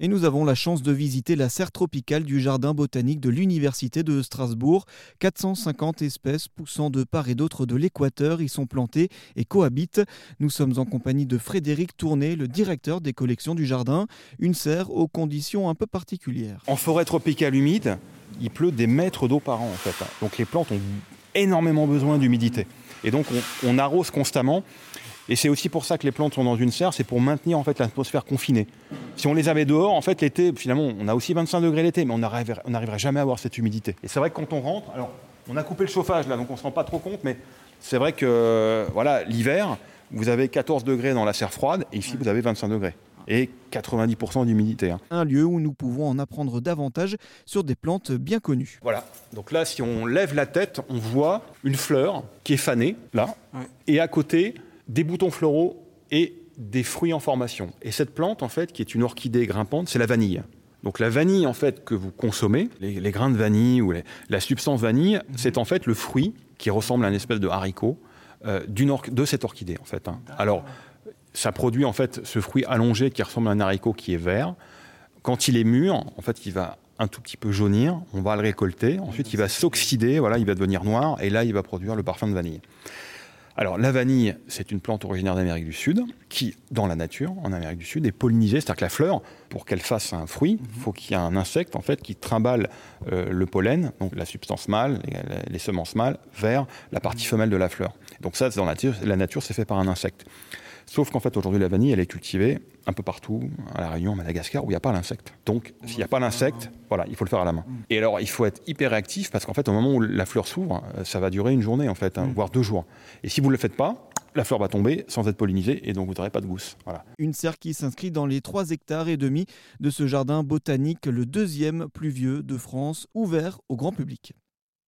Et nous avons la chance de visiter la serre tropicale du jardin botanique de l'Université de Strasbourg. 450 espèces poussant de part et d'autre de l'équateur y sont plantées et cohabitent. Nous sommes en compagnie de Frédéric Tourné, le directeur des collections du jardin. Une serre aux conditions un peu particulières. En forêt tropicale humide, il pleut des mètres d'eau par an en fait. Donc les plantes ont énormément besoin d'humidité. Et donc on, on arrose constamment. Et c'est aussi pour ça que les plantes sont dans une serre, c'est pour maintenir en fait l'atmosphère confinée. Si on les avait dehors, en fait l'été, finalement, on a aussi 25 degrés l'été, mais on n'arriverait jamais à avoir cette humidité. Et c'est vrai que quand on rentre, alors on a coupé le chauffage là, donc on ne se rend pas trop compte, mais c'est vrai que voilà, l'hiver, vous avez 14 degrés dans la serre froide, et ici vous avez 25 degrés et 90% d'humidité. Hein. Un lieu où nous pouvons en apprendre davantage sur des plantes bien connues. Voilà, donc là si on lève la tête, on voit une fleur qui est fanée, là, ouais. et à côté, des boutons floraux et des fruits en formation. Et cette plante, en fait, qui est une orchidée grimpante, c'est la vanille. Donc la vanille, en fait, que vous consommez, les, les grains de vanille ou les, la substance vanille, mmh. c'est en fait le fruit qui ressemble à une espèce de haricot euh, de cette orchidée, en fait. Hein. Alors, ça produit, en fait, ce fruit allongé qui ressemble à un haricot qui est vert. Quand il est mûr, en fait, il va un tout petit peu jaunir, on va le récolter, ensuite il va s'oxyder, voilà, il va devenir noir, et là, il va produire le parfum de vanille. Alors la vanille, c'est une plante originaire d'Amérique du Sud qui, dans la nature, en Amérique du Sud, est pollinisée, c'est-à-dire que la fleur, pour qu'elle fasse un fruit, il faut qu'il y ait un insecte en fait qui trimballe euh, le pollen, donc la substance mâle, les, les, semences mâles, vers la partie femelle de la fleur. Donc ça, dans la nature, la nature, c'est fait par un insecte. Sauf qu'en fait, aujourd'hui, la vanille, elle est cultivée un peu partout, à La Réunion, à Madagascar, où il n'y a pas l'insecte. Donc, s'il n'y a pas l'insecte, voilà, il faut le faire à la main. Et alors, il faut être hyper réactif parce qu'en fait, au moment où la fleur s'ouvre, ça va durer une journée, en fait, hein, voire deux jours. Et si vous ne le faites pas, la fleur va tomber sans être pollinisée et donc vous n'aurez pas de gousse. Voilà. Une serre qui s'inscrit dans les 3 hectares et demi de ce jardin botanique, le deuxième plus vieux de France, ouvert au grand public.